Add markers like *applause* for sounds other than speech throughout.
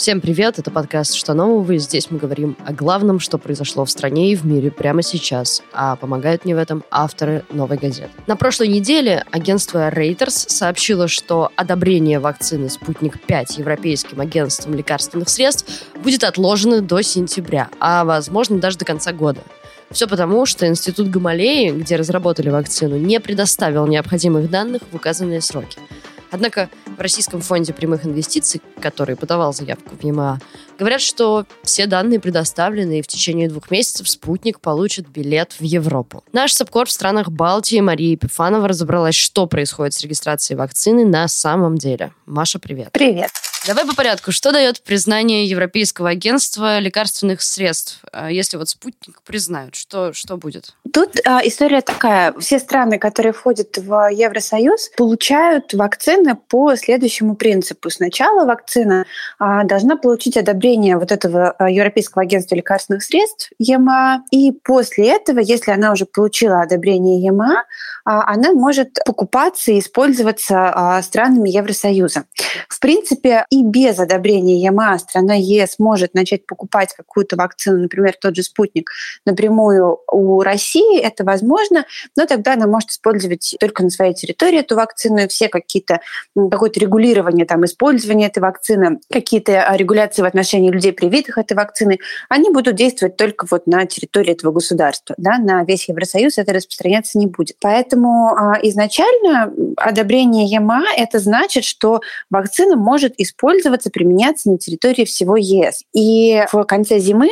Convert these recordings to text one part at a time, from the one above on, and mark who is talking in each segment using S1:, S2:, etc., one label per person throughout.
S1: Всем привет, это подкаст «Что нового?» и здесь мы говорим о главном, что произошло в стране и в мире прямо сейчас, а помогают мне в этом авторы «Новой газеты». На прошлой неделе агентство Reuters сообщило, что одобрение вакцины «Спутник-5» Европейским агентством лекарственных средств будет отложено до сентября, а возможно даже до конца года. Все потому, что Институт Гамалеи, где разработали вакцину, не предоставил необходимых данных в указанные сроки – Однако в Российском фонде прямых инвестиций, который подавал заявку в ЕМА, говорят, что все данные предоставлены, и в течение двух месяцев спутник получит билет в Европу. Наш САПКОР в странах Балтии Мария Епифанова разобралась, что происходит с регистрацией вакцины на самом деле. Маша, привет.
S2: Привет.
S1: Давай по порядку. Что дает признание Европейского агентства лекарственных средств? А если вот спутник признают, что, что будет?
S2: Тут а, история такая. Все страны, которые входят в Евросоюз, получают вакцины по следующему принципу. Сначала вакцина а, должна получить одобрение вот этого а, Европейского агентства лекарственных средств, ЕМА, и после этого, если она уже получила одобрение ЕМА, а, она может покупаться и использоваться а, странами Евросоюза. В принципе, и без одобрения ЕМА страна ЕС может начать покупать какую-то вакцину, например, тот же спутник, напрямую у России, это возможно, но тогда она может использовать только на своей территории эту вакцину, и все какие-то, какое-то регулирование там, использования этой вакцины, какие-то а, регуляции в отношении людей, привитых этой вакцины, они будут действовать только вот на территории этого государства. Да? На весь Евросоюз это распространяться не будет. Поэтому а, изначально одобрение ЕМА это значит, что вакцина может использоваться, применяться на территории всего ЕС. И в конце зимы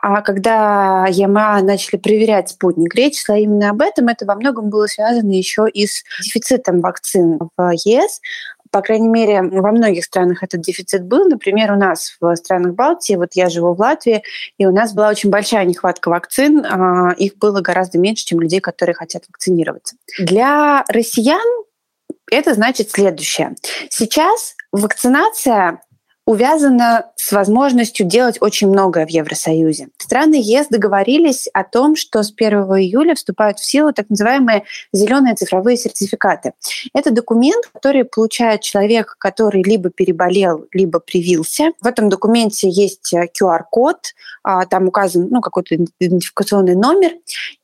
S2: а когда ЕМА начали проверять спутник, речь шла именно об этом. Это во многом было связано еще и с дефицитом вакцин в ЕС. По крайней мере, во многих странах этот дефицит был. Например, у нас в странах Балтии, вот я живу в Латвии, и у нас была очень большая нехватка вакцин. А, их было гораздо меньше, чем людей, которые хотят вакцинироваться. Для россиян это значит следующее. Сейчас вакцинация увязана с возможностью делать очень многое в Евросоюзе. Страны ЕС договорились о том, что с 1 июля вступают в силу так называемые зеленые цифровые сертификаты. Это документ, который получает человек, который либо переболел, либо привился. В этом документе есть QR-код, а, там указан ну, какой-то идентификационный номер,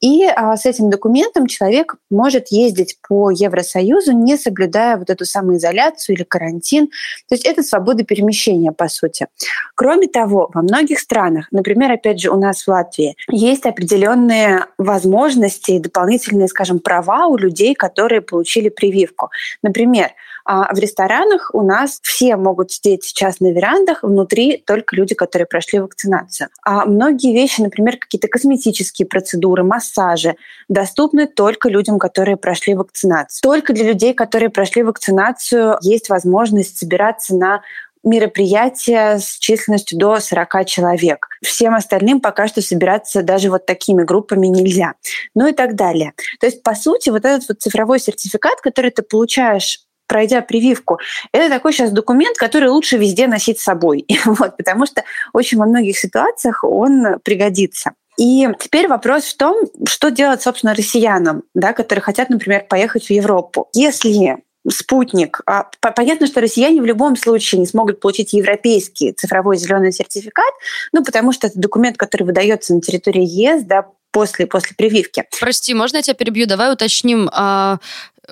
S2: и а, с этим документом человек может ездить по Евросоюзу, не соблюдая вот эту самоизоляцию или карантин. То есть это свобода перемещения обучения, по сути. Кроме того, во многих странах, например, опять же, у нас в Латвии, есть определенные возможности и дополнительные, скажем, права у людей, которые получили прививку. Например, а, в ресторанах у нас все могут сидеть сейчас на верандах, внутри только люди, которые прошли вакцинацию. А многие вещи, например, какие-то косметические процедуры, массажи, доступны только людям, которые прошли вакцинацию. Только для людей, которые прошли вакцинацию, есть возможность собираться на мероприятия с численностью до 40 человек. Всем остальным пока что собираться даже вот такими группами нельзя. Ну и так далее. То есть, по сути, вот этот вот цифровой сертификат, который ты получаешь пройдя прививку, это такой сейчас документ, который лучше везде носить с собой, *laughs* вот, потому что очень во многих ситуациях он пригодится. И теперь вопрос в том, что делать, собственно, россиянам, да, которые хотят, например, поехать в Европу. Если спутник. А, понятно, что россияне в любом случае не смогут получить европейский цифровой зеленый сертификат, ну, потому что это документ, который выдается на территории ЕС, да, после, после прививки.
S1: Прости, можно я тебя перебью? Давай уточним, а,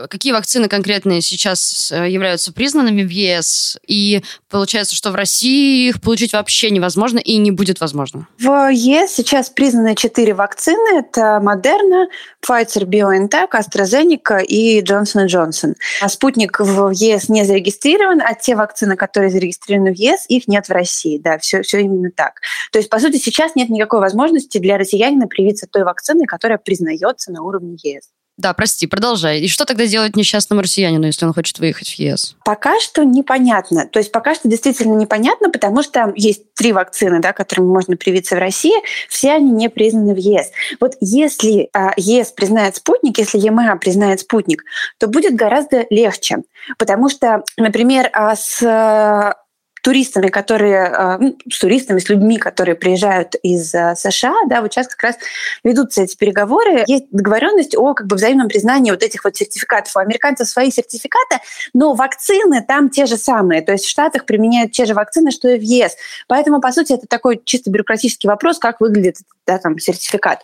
S1: какие вакцины конкретные сейчас э, являются признанными в ЕС, и получается, что в России их получить вообще невозможно и не будет возможно?
S2: В ЕС сейчас признаны четыре вакцины. Это Модерна, Pfizer, BioNTech, AstraZeneca и Johnson Johnson. А спутник в ЕС не зарегистрирован, а те вакцины, которые зарегистрированы в ЕС, их нет в России. Да, все, все именно так. То есть, по сути, сейчас нет никакой возможности для россиянина привиться той вакциной, которая признается на уровне ЕС.
S1: Да, прости, продолжай. И что тогда делать несчастному россиянину, если он хочет выехать в ЕС?
S2: Пока что непонятно. То есть пока что действительно непонятно, потому что есть три вакцины, да, которыми можно привиться в России, все они не признаны в ЕС. Вот если а, ЕС признает спутник, если ЕМА признает спутник, то будет гораздо легче. Потому что, например, а, с туристами, которые, ну, с туристами, с людьми, которые приезжают из США, да, вот сейчас как раз ведутся эти переговоры. Есть договоренность о как бы взаимном признании вот этих вот сертификатов. У американцев свои сертификаты, но вакцины там те же самые. То есть в Штатах применяют те же вакцины, что и в ЕС. Поэтому, по сути, это такой чисто бюрократический вопрос, как выглядит да, там, сертификат.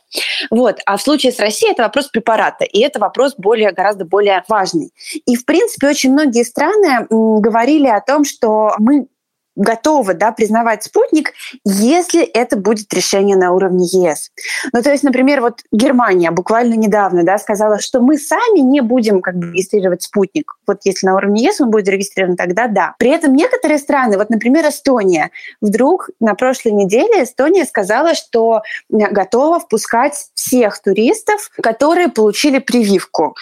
S2: Вот. А в случае с Россией это вопрос препарата, и это вопрос более, гораздо более важный. И, в принципе, очень многие страны говорили о том, что мы готовы да, признавать спутник, если это будет решение на уровне ЕС. Ну, то есть, например, вот Германия буквально недавно да, сказала, что мы сами не будем как бы, регистрировать спутник. Вот если на уровне ЕС он будет зарегистрирован, тогда да. При этом некоторые страны, вот, например, Эстония, вдруг на прошлой неделе Эстония сказала, что готова впускать всех туристов, которые получили прививку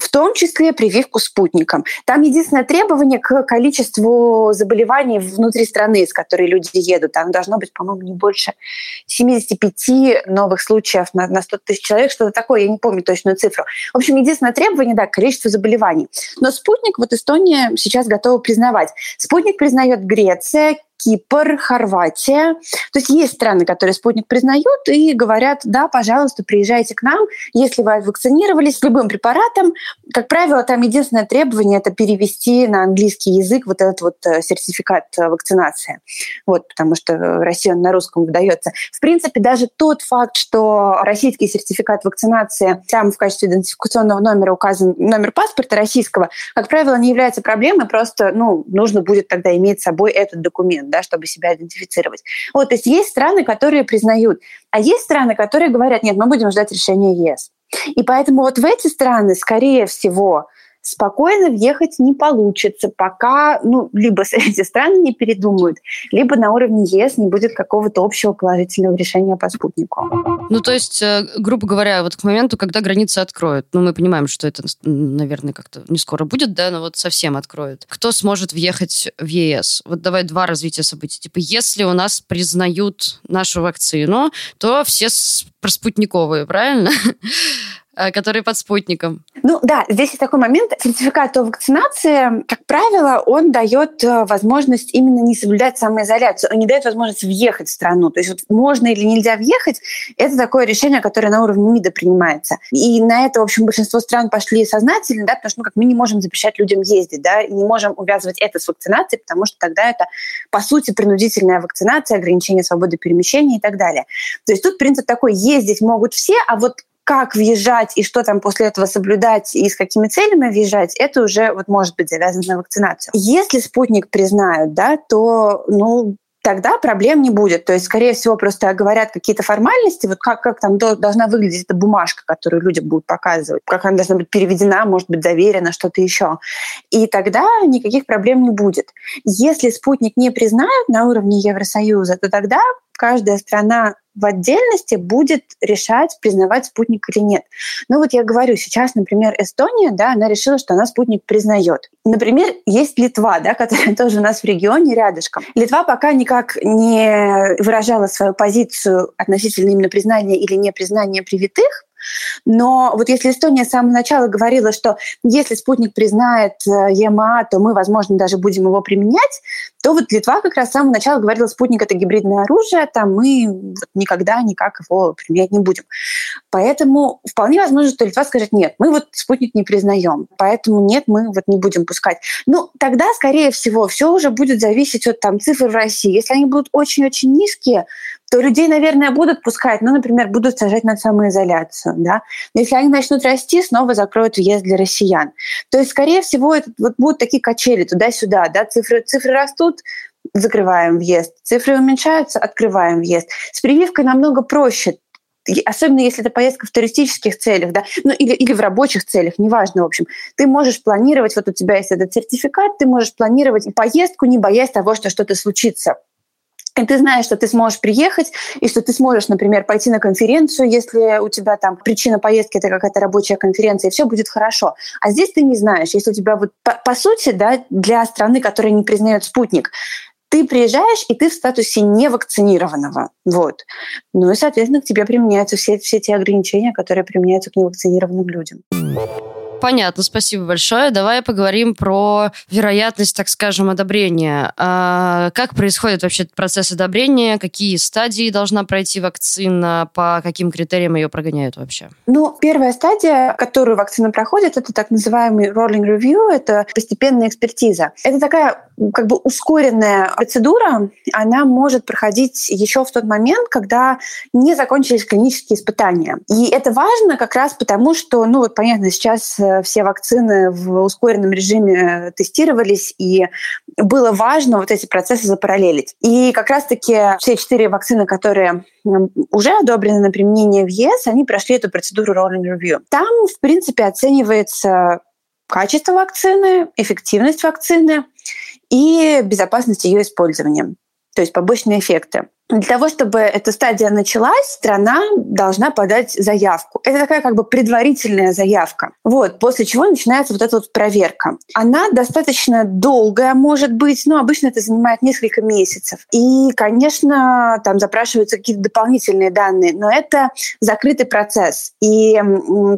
S2: в том числе прививку спутником. Там единственное требование к количеству заболеваний внутри страны, с которой люди едут. Там должно быть, по-моему, не больше 75 новых случаев на, на 100 тысяч человек, что-то такое, я не помню точную цифру. В общем, единственное требование, да, количество заболеваний. Но спутник вот Эстония сейчас готова признавать. Спутник признает Греция, Кипр, Хорватия. То есть есть страны, которые спутник признают и говорят, да, пожалуйста, приезжайте к нам, если вы вакцинировались любым препаратом. Как правило, там единственное требование – это перевести на английский язык вот этот вот э, сертификат э, вакцинации. Вот, потому что Россия на русском выдается. В принципе, даже тот факт, что российский сертификат вакцинации, там в качестве идентификационного номера указан номер паспорта российского, как правило, не является проблемой, просто ну, нужно будет тогда иметь с собой этот документ да, чтобы себя идентифицировать. Вот, то есть есть страны, которые признают, а есть страны, которые говорят, нет, мы будем ждать решения ЕС. И поэтому вот в эти страны, скорее всего, спокойно въехать не получится, пока ну, либо *laughs* эти страны не передумают, либо на уровне ЕС не будет какого-то общего положительного решения по спутнику.
S1: Ну, то есть, э, грубо говоря, вот к моменту, когда границы откроют, ну, мы понимаем, что это, наверное, как-то не скоро будет, да, но вот совсем откроют. Кто сможет въехать в ЕС? Вот давай два развития событий. Типа, если у нас признают нашу вакцину, то все спутниковые, правильно? *laughs* Э, который под спутником.
S2: Ну да, здесь есть такой момент. Сертификат о вакцинации, как правило, он дает э, возможность именно не соблюдать самоизоляцию, он не дает возможность въехать в страну. То есть вот можно или нельзя въехать, это такое решение, которое на уровне МИДа принимается. И на это, в общем, большинство стран пошли сознательно, да, потому что ну, как мы не можем запрещать людям ездить, да, и не можем увязывать это с вакцинацией, потому что тогда это, по сути, принудительная вакцинация, ограничение свободы перемещения и так далее. То есть тут принцип такой, ездить могут все, а вот как въезжать и что там после этого соблюдать и с какими целями въезжать, это уже вот может быть завязано на вакцинацию. Если спутник признают, да, то, ну, тогда проблем не будет. То есть, скорее всего, просто говорят какие-то формальности, вот как, как там должна выглядеть эта бумажка, которую люди будут показывать, как она должна быть переведена, может быть, заверена, что-то еще. И тогда никаких проблем не будет. Если спутник не признают на уровне Евросоюза, то тогда каждая страна в отдельности будет решать, признавать спутник или нет. Ну вот я говорю, сейчас, например, Эстония, да, она решила, что она спутник признает. Например, есть Литва, да, которая *laughs* тоже у нас в регионе рядышком. Литва пока никак не выражала свою позицию относительно именно признания или непризнания привитых, но вот если Эстония с самого начала говорила, что если спутник признает э, ЕМА, то мы, возможно, даже будем его применять, то вот Литва как раз с самого начала говорила, спутник это гибридное оружие, там мы никогда никак его применять не будем. Поэтому вполне возможно, что Литва скажет, нет, мы вот спутник не признаем, поэтому нет, мы вот не будем пускать. Ну, тогда, скорее всего, все уже будет зависеть от там, цифр в России. Если они будут очень-очень низкие, то людей, наверное, будут пускать, ну, например, будут сажать на самоизоляцию, да. Но если они начнут расти, снова закроют въезд для россиян. То есть, скорее всего, это вот будут такие качели туда-сюда, да, цифры, цифры растут, закрываем въезд, цифры уменьшаются, открываем въезд. С прививкой намного проще, особенно если это поездка в туристических целях, да, ну или, или в рабочих целях, неважно, в общем. Ты можешь планировать, вот у тебя есть этот сертификат, ты можешь планировать поездку, не боясь того, что что-то случится. И ты знаешь, что ты сможешь приехать, и что ты сможешь, например, пойти на конференцию, если у тебя там причина поездки это какая-то рабочая конференция, и все будет хорошо. А здесь ты не знаешь, если у тебя вот по, по сути, да, для страны, которая не признает спутник, ты приезжаешь, и ты в статусе невакцинированного. Вот. Ну и, соответственно, к тебе применяются все, все те ограничения, которые применяются к невакцинированным людям.
S1: Понятно, спасибо большое. Давай поговорим про вероятность, так скажем, одобрения. А как происходит вообще процесс одобрения? Какие стадии должна пройти вакцина? По каким критериям ее прогоняют вообще?
S2: Ну, первая стадия, которую вакцина проходит, это так называемый rolling review, это постепенная экспертиза. Это такая как бы ускоренная процедура, она может проходить еще в тот момент, когда не закончились клинические испытания. И это важно как раз потому, что, ну вот понятно, сейчас э, все вакцины в ускоренном режиме тестировались, и было важно вот эти процессы запараллелить. И как раз-таки все четыре вакцины, которые уже одобрены на применение в ЕС, они прошли эту процедуру rolling review. Там, в принципе, оценивается качество вакцины, эффективность вакцины и безопасность ее использования, то есть побочные эффекты. Для того, чтобы эта стадия началась, страна должна подать заявку. Это такая как бы предварительная заявка. Вот, после чего начинается вот эта вот проверка. Она достаточно долгая может быть, но обычно это занимает несколько месяцев. И, конечно, там запрашиваются какие-то дополнительные данные, но это закрытый процесс. И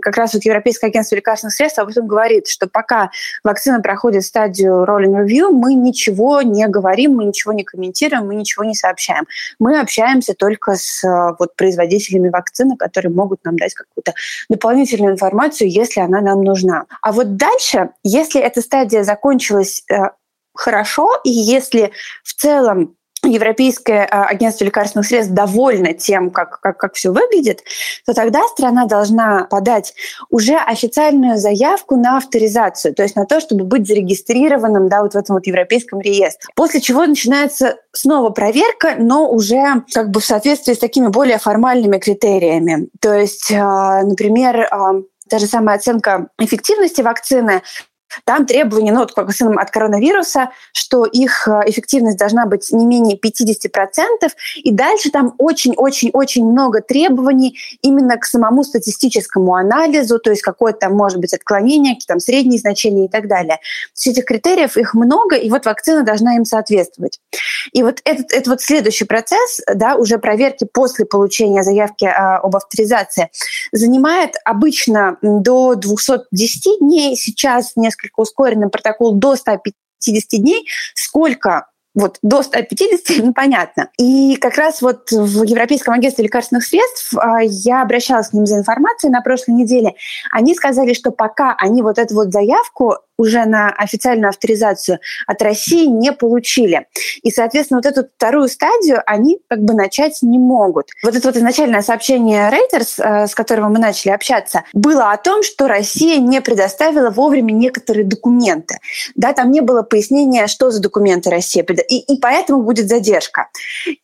S2: как раз вот Европейское агентство лекарственных средств об этом говорит, что пока вакцина проходит стадию rolling review, мы ничего не говорим, мы ничего не комментируем, мы ничего не сообщаем мы общаемся только с э, вот, производителями вакцины, которые могут нам дать какую-то дополнительную информацию, если она нам нужна. А вот дальше, если эта стадия закончилась э, хорошо, и если в целом Европейское а, агентство лекарственных средств довольно тем, как, как, как все выглядит, то тогда страна должна подать уже официальную заявку на авторизацию, то есть на то, чтобы быть зарегистрированным да, вот в этом вот европейском реестре. После чего начинается снова проверка, но уже как бы в соответствии с такими более формальными критериями. То есть, а, например, а, та же самая оценка эффективности вакцины там требования, ну, вот как от коронавируса, что их э, эффективность должна быть не менее 50%, и дальше там очень-очень-очень много требований именно к самому статистическому анализу, то есть какое-то там может быть отклонение, какие там средние значения и так далее. То этих критериев их много, и вот вакцина должна им соответствовать. И вот этот, это вот следующий процесс, да, уже проверки после получения заявки а, об авторизации, занимает обычно до 210 дней, сейчас несколько несколько ускоренный протокол до 150 дней, сколько вот до 150 *laughs* непонятно. И как раз вот в Европейском агентстве лекарственных средств а, я обращалась к ним за информацией на прошлой неделе. Они сказали, что пока они вот эту вот заявку уже на официальную авторизацию от России не получили. И, соответственно, вот эту вторую стадию они как бы начать не могут. Вот это вот изначальное сообщение Reuters, э, с которого мы начали общаться, было о том, что Россия не предоставила вовремя некоторые документы. Да, там не было пояснения, что за документы Россия и, и поэтому будет задержка.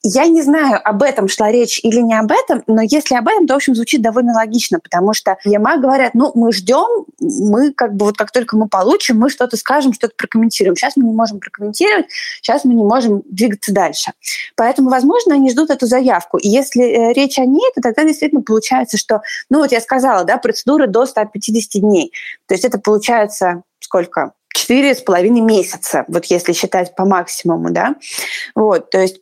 S2: Я не знаю, об этом шла речь или не об этом, но если об этом, то, в общем, звучит довольно логично, потому что ЕМА говорят, ну, мы ждем, мы как бы вот как только мы получим, мы что-то скажем, что-то прокомментируем. Сейчас мы не можем прокомментировать, сейчас мы не можем двигаться дальше. Поэтому, возможно, они ждут эту заявку. И если э, речь о ней, то тогда действительно получается, что, ну вот я сказала, да, процедура до 150 дней. То есть это получается сколько? Четыре с половиной месяца, вот если считать по максимуму, да. Вот, то есть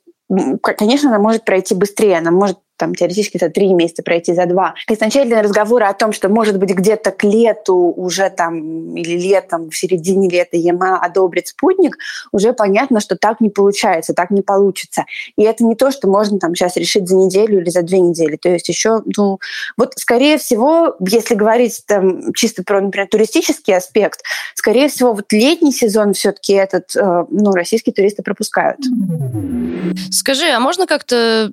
S2: конечно, она может пройти быстрее, она может там теоретически за три месяца пройти за два. Изначальные разговоры о том, что может быть где-то к лету уже там или летом, в середине лета ЕМА одобрит спутник, уже понятно, что так не получается, так не получится. И это не то, что можно там сейчас решить за неделю или за две недели. То есть еще, ну, вот скорее всего, если говорить там чисто про, например, туристический аспект, скорее всего, вот летний сезон все-таки этот, э, ну, российские туристы пропускают.
S1: Скажи, а можно как-то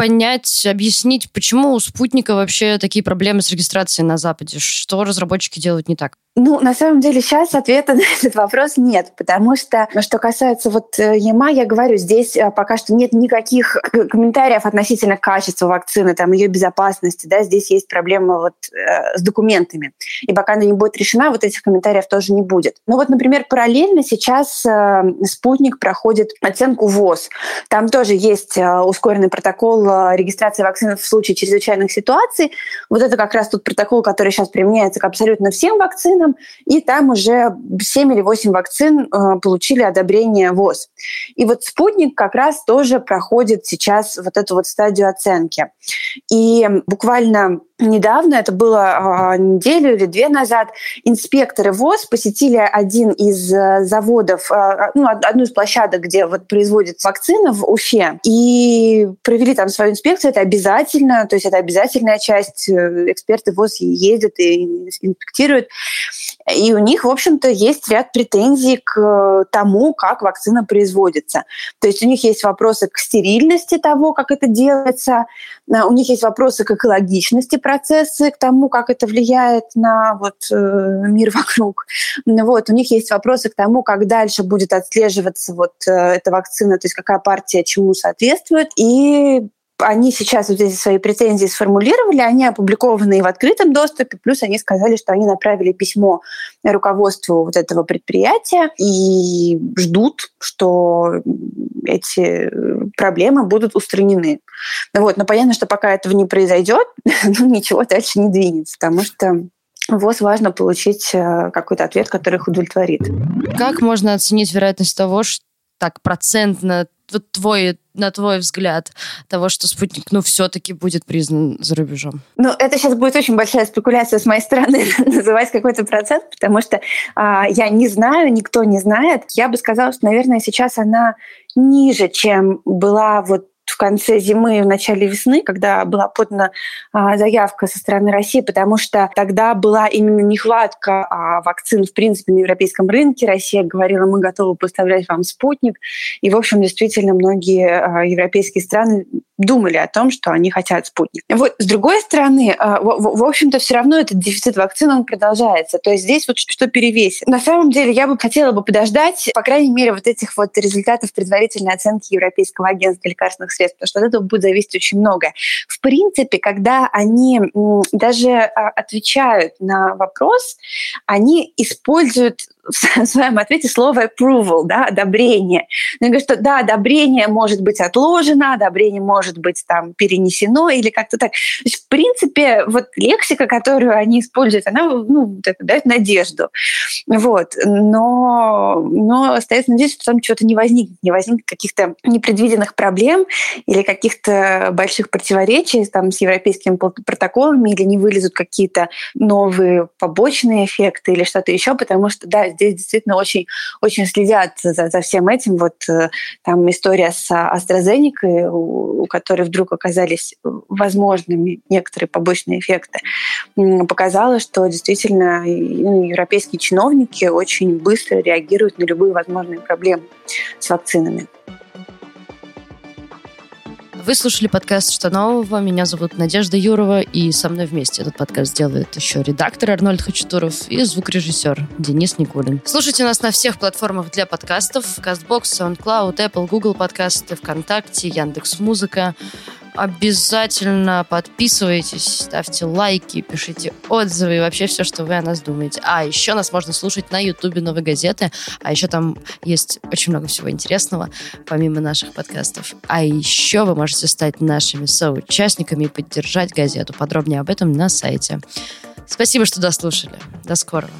S1: понять, объяснить, почему у спутника вообще такие проблемы с регистрацией на Западе? Что разработчики делают не так?
S2: Ну, на самом деле, сейчас ответа *laughs* на этот вопрос нет, потому что, что касается вот э, ЕМА, я говорю, здесь э, пока что нет никаких комментариев относительно качества вакцины, там, ее безопасности, да, здесь есть проблема вот э, с документами. И пока она не будет решена, вот этих комментариев тоже не будет. Но вот, например, параллельно сейчас э, спутник проходит оценку ВОЗ. Там тоже есть э, ускоренный протокол э, регистрации вакцин в случае чрезвычайных ситуаций. Вот это как раз тот протокол, который сейчас применяется к абсолютно всем вакцинам, и там уже 7 или 8 вакцин э, получили одобрение ВОЗ. И вот спутник как раз тоже проходит сейчас вот эту вот стадию оценки. И буквально недавно, это было э, неделю или две назад, инспекторы ВОЗ посетили один из э, заводов, э, ну, одну из площадок, где вот производят вакцины в Уфе, и провели там свою инспекцию. Это обязательно, то есть это обязательная часть. Э, эксперты ВОЗ ездят и инспектируют. И у них, в общем-то, есть ряд претензий к тому, как вакцина производится. То есть у них есть вопросы к стерильности того, как это делается, э, у них есть вопросы к экологичности процесса, к тому, как это влияет на вот, э, мир *laughs* вокруг. Вот. У них есть вопросы к тому, как дальше будет отслеживаться вот э, эта вакцина, то есть какая партия чему соответствует. И они сейчас вот эти свои претензии сформулировали, они опубликованы в открытом доступе, плюс они сказали, что они направили письмо руководству вот этого предприятия и ждут, что эти проблемы будут устранены. Вот. Но понятно, что пока этого не произойдет, *laughs* ну, ничего дальше не двинется, потому что ВОЗ важно получить э, какой-то ответ, который их удовлетворит.
S1: Как можно оценить вероятность того, что так процентно вот твой, на твой взгляд, того, что спутник, ну, все-таки будет признан за рубежом?
S2: Ну, это сейчас будет очень большая спекуляция с моей стороны *laughs* называть какой-то процент, потому что а, я не знаю, никто не знает. Я бы сказала, что, наверное, сейчас она ниже, чем была вот конце зимы и в начале весны, когда была подана а, заявка со стороны России, потому что тогда была именно нехватка а, вакцин, в принципе, на европейском рынке. Россия говорила, мы готовы поставлять вам спутник. И, в общем, действительно, многие а, европейские страны думали о том, что они хотят спутник. Вот, с другой стороны, в, в, в общем-то, все равно этот дефицит вакцин, он продолжается. То есть здесь вот что перевесит. На самом деле, я бы хотела бы подождать, по крайней мере, вот этих вот результатов предварительной оценки Европейского агентства лекарственных средств, потому что от этого будет зависеть очень многое. В принципе, когда они даже а, отвечают на вопрос, они используют *laughs* в своем ответе слово approval, да, одобрение. Я говорю, что да, одобрение может быть отложено, одобрение может быть там перенесено или как-то так. То есть, в принципе, вот лексика, которую они используют, она ну, дает надежду. Вот. Но, но остается надеяться, что там чего-то не возникнет, не возникнет каких-то непредвиденных проблем или каких-то больших противоречий там, с европейскими протоколами или не вылезут какие-то новые побочные эффекты или что-то еще, потому что, да, здесь действительно очень, очень следят за, за всем этим. Вот э, там история с AstraZeneca, у, у которой вдруг оказались возможными некоторые побочные эффекты, показала, что действительно европейские чиновники очень быстро реагируют на любые возможные проблемы с вакцинами.
S1: Вы слушали подкаст «Что нового?». Меня зовут Надежда Юрова, и со мной вместе этот подкаст делает еще редактор Арнольд Хачатуров и звукорежиссер Денис Никулин. Слушайте нас на всех платформах для подкастов. CastBox, SoundCloud, Apple, Google подкасты, ВКонтакте, Яндекс.Музыка. Обязательно подписывайтесь, ставьте лайки, пишите отзывы и вообще все, что вы о нас думаете. А еще нас можно слушать на Ютубе Новой газеты, а еще там есть очень много всего интересного, помимо наших подкастов. А еще вы можете стать нашими соучастниками и поддержать газету. Подробнее об этом на сайте. Спасибо, что дослушали. До скорого.